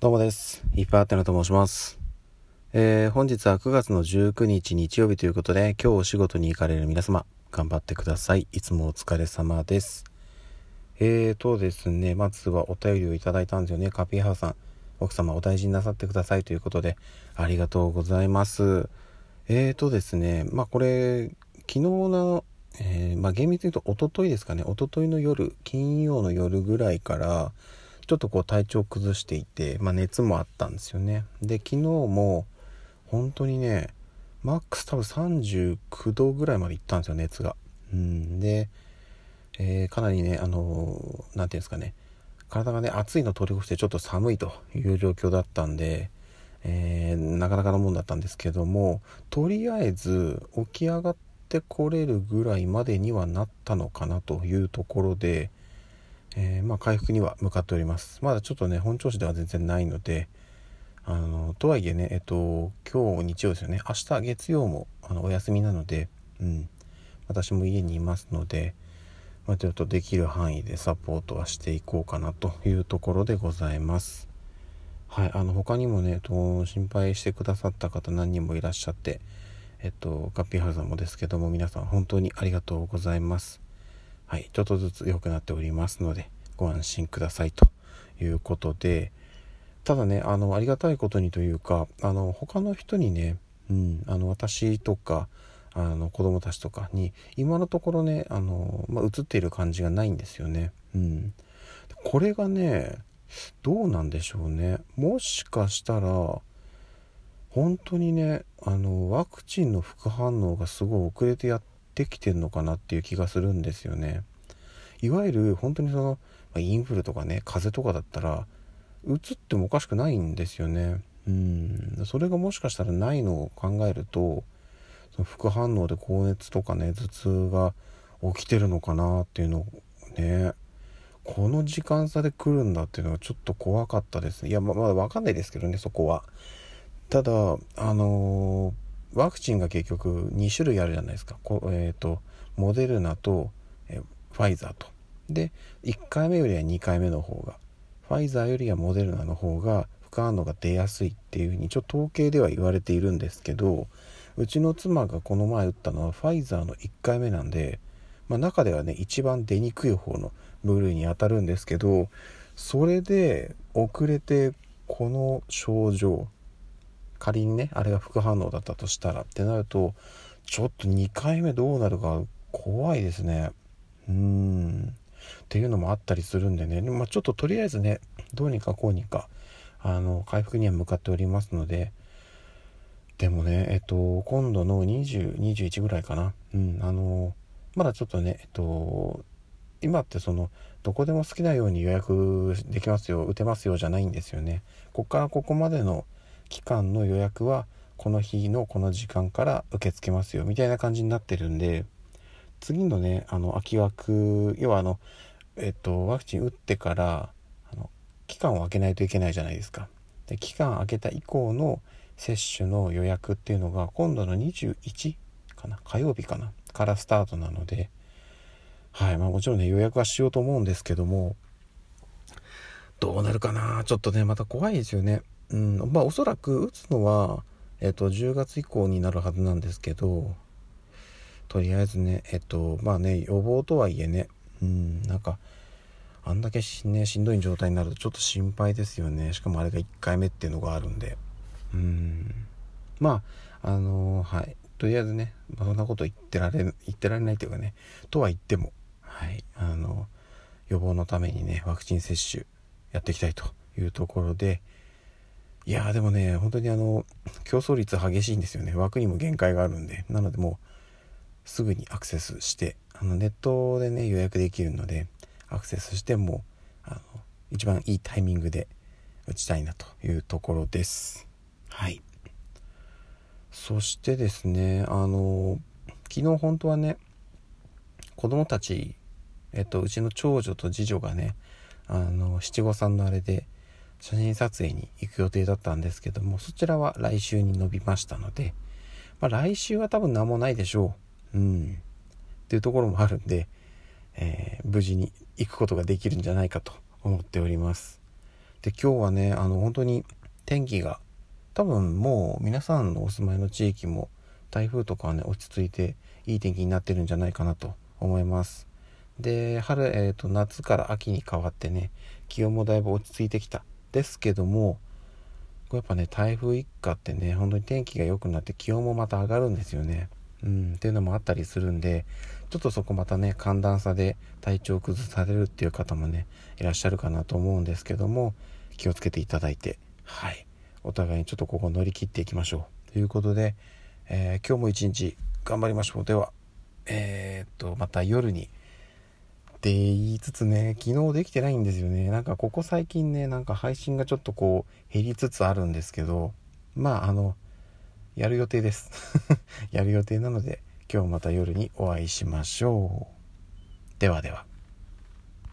どうもです。いっぱいあってなと申します。えー、本日は9月の19日日曜日ということで、今日お仕事に行かれる皆様、頑張ってください。いつもお疲れ様です。えーとですね、まずはお便りをいただいたんですよね。カピーハウさん。奥様お大事になさってくださいということで、ありがとうございます。えーとですね、まあこれ、昨日の、えーまあ厳密に言うと一昨日ですかね、一昨日の夜、金曜の夜ぐらいから、ちょっとこう体調崩していて、まあ、熱もあったんですよね。で昨日も本当にねマックス多分39度ぐらいまでいったんですよ熱が。うんで、えーかなりねあの何ていうんですかね。体がね暑いの通り越してちょっと寒いという状況だったんで、えーなかなかのもんだったんですけどもとりあえず起き上がってこれるぐらいまでにはなったのかなというところでえーまあ、回復には向かっております。まだちょっとね本調子では全然ないのであのとはいえねえっと今日日曜ですよね。明日月曜もあのお休みなので、うん、私も家にいますので、まあ、ちょっとできる範囲でサポートはしていこうかなというところでございます。はいあの他にもね、えっと、心配してくださった方何人もいらっしゃってえっとガッピーハウさんもですけども皆さん本当にありがとうございます。はい、ちょっとずつ良くなっておりますので、ご安心くださいということで、ただね、あの、ありがたいことにというか、あの、他の人にね、うん、あの、私とか、あの、子供たちとかに、今のところね、あの、まあ、映っている感じがないんですよね。うん。これがね、どうなんでしょうね。もしかしたら、本当にね、あの、ワクチンの副反応がすごい遅れてやってできてんのかなっていう気がするんですよね。いわゆる本当にその、インフルとかね、風邪とかだったら、うつってもおかしくないんですよね。うん。それがもしかしたらないのを考えると、その副反応で高熱とかね、頭痛が起きてるのかなっていうのをね、この時間差で来るんだっていうのはちょっと怖かったですね。いや、ままだわかんないですけどね、そこは。ただ、あのーワクチンが結局2種類あるじゃないですか。こえっ、と、モデルナと、えファイザーと。で、1回目よりは2回目の方が、ファイザーよりはモデルナの方が副反応が出やすいっていうふうに、ちょっと統計では言われているんですけど、うちの妻がこの前打ったのはファイザーの1回目なんで、まあ、中ではね一番出にくい方の部類に当たるんですけどそれで遅れてこの症状仮にねあれが副反応だったとしたらってなるとちょっと2回目どうなるか怖いですね。うーん。っていうのもあったりするんでね、まあ、ちょっととりあえずねどうにかこうにかあの回復には向かっておりますので。でもねえっと今度の2021ぐらいかな。うんあのまだちょっとねえっと今ってそのどこでも好きなように予約できますよ打てますよじゃないんですよね。ここからここまでの期間の予約はこの日のこの時間から受け付けますよみたいな感じになってるんで次のねあの空き枠要はあのえっとワクチン打ってからあの期間を空けないといけないじゃないですか。で期間空けた以降の接種の予約っていうのが今度の21かな火曜日かなからスタートなのではいまあもちろんね予約はしようと思うんですけどもどうなるかなちょっとねまた怖いですよね。うん。まあおそらく打つのはえっと10月以降になるはずなんですけどとりあえずねえっとまあね予防とはいえねうんなんかあんだけし,、ね、しんどい状態になるとちょっと心配ですよね。しかもあれが1回目っていうのがあるんで。うん。まああのはい。とりあえずね、ま、そんなこと言ってられ言ってられないというかねとは言ってもはい。あの予防のためにねワクチン接種やっていきたいというところでいやでもね本当にあの競争率激しいんですよね。枠にも限界があるんで。なのでもうすぐにアクセスしてあのネットでね予約できるのでアクセスしてもあの一番いいタイミングで打ちたいなというところです。はい。そしてですねあの昨日本当はね子供たちえっとうちの長女と次女がねあの七五三のあれで写真撮影に行く予定だったんですけどもそちらは来週に伸びましたので、まあ、来週は多分何もないでしょう。うん。っていうところもあるんで、えー無事に行くことができるんじゃないかと思っております。で今日はねあの本当に天気が多分もう皆さんのお住まいの地域も台風とかはね落ち着いていい天気になってるんじゃないかなと思います。で春、えーと、夏から秋に変わってね気温もだいぶ落ち着いてきた。ですけどもやっぱね台風一過ってね本当に天気が良くなって気温もまた上がるんですよね。うんっていうのもあったりするんでちょっとそこまたね寒暖差で体調崩されるっていう方もねいらっしゃるかなと思うんですけども気をつけていただいてはいお互いにちょっとここ乗り切っていきましょう。ということで、えー、今日も一日頑張りましょう。ではえー、っとまた夜にって言いつつね昨日できてないんですよね。なんかここ最近ねなんか配信がちょっとこう減りつつあるんですけどまああのやる予定です。やる予定なので今日また夜にお会いしましょう。ではでは。